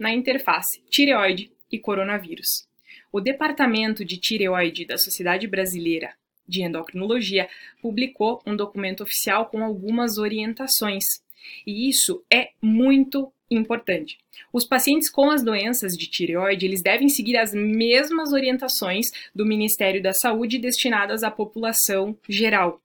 na interface tireoide e coronavírus. O Departamento de Tireoide da Sociedade Brasileira de Endocrinologia publicou um documento oficial com algumas orientações. E isso é muito importante. Os pacientes com as doenças de tireoide, eles devem seguir as mesmas orientações do Ministério da Saúde destinadas à população geral.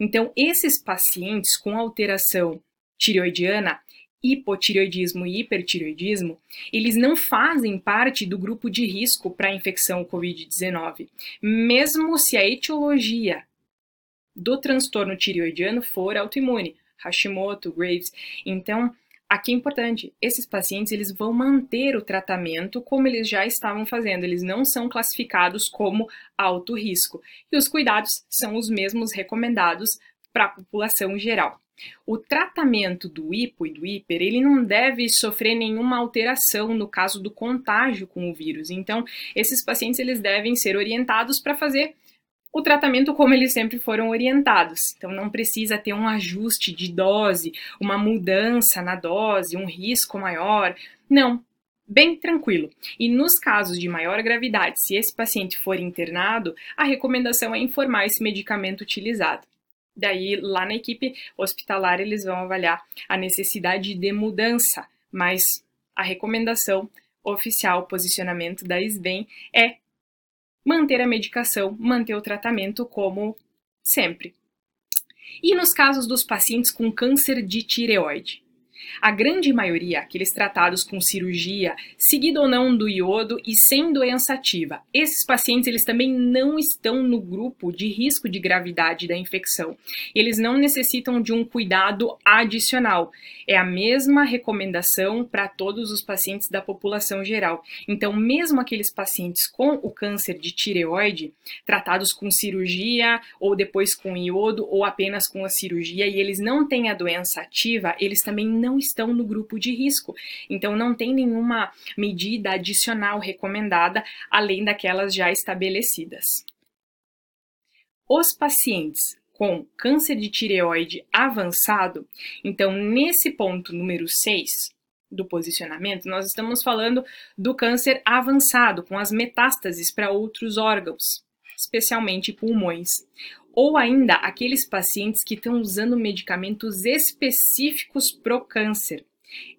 Então, esses pacientes com alteração tireoidiana, hipotireoidismo e hipertireoidismo, eles não fazem parte do grupo de risco para a infecção COVID-19, mesmo se a etiologia do transtorno tireoidiano for autoimune, Hashimoto, Graves. Então, Aqui é importante, esses pacientes eles vão manter o tratamento como eles já estavam fazendo, eles não são classificados como alto risco e os cuidados são os mesmos recomendados para a população geral. O tratamento do hipo e do hiper, ele não deve sofrer nenhuma alteração no caso do contágio com o vírus. Então, esses pacientes eles devem ser orientados para fazer o tratamento como eles sempre foram orientados. Então não precisa ter um ajuste de dose, uma mudança na dose, um risco maior. Não, bem tranquilo. E nos casos de maior gravidade, se esse paciente for internado, a recomendação é informar esse medicamento utilizado. Daí, lá na equipe hospitalar, eles vão avaliar a necessidade de mudança, mas a recomendação oficial, posicionamento da SBEM é manter a medicação, manter o tratamento como sempre. E nos casos dos pacientes com câncer de tireoide? A grande maioria, aqueles tratados com cirurgia, seguido ou não do iodo e sem doença ativa. Esses pacientes, eles também não estão no grupo de risco de gravidade da infecção. Eles não necessitam de um cuidado adicional. É a mesma recomendação para todos os pacientes da população geral. Então, mesmo aqueles pacientes com o câncer de tireoide, tratados com cirurgia ou depois com iodo ou apenas com a cirurgia e eles não têm a doença ativa, eles também não estão no grupo de risco. Então, não tem nenhuma medida adicional recomendada além daquelas já estabelecidas. Os pacientes com câncer de tireoide avançado, então nesse ponto número 6 do posicionamento, nós estamos falando do câncer avançado, com as metástases para outros órgãos, especialmente pulmões ou ainda aqueles pacientes que estão usando medicamentos específicos para o câncer.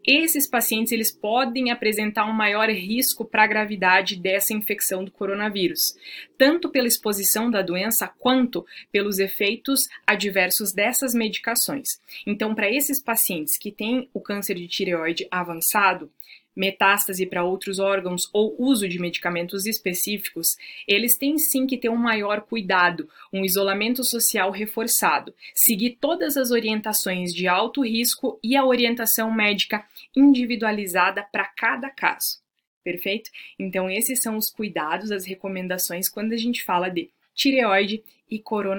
Esses pacientes eles podem apresentar um maior risco para a gravidade dessa infecção do coronavírus, tanto pela exposição da doença quanto pelos efeitos adversos dessas medicações. Então, para esses pacientes que têm o câncer de tireoide avançado, metástase para outros órgãos ou uso de medicamentos específicos, eles têm sim que ter um maior cuidado, um isolamento social reforçado, seguir todas as orientações de alto risco e a orientação médica individualizada para cada caso. Perfeito? Então, esses são os cuidados, as recomendações quando a gente fala de tireoide e coronavírus.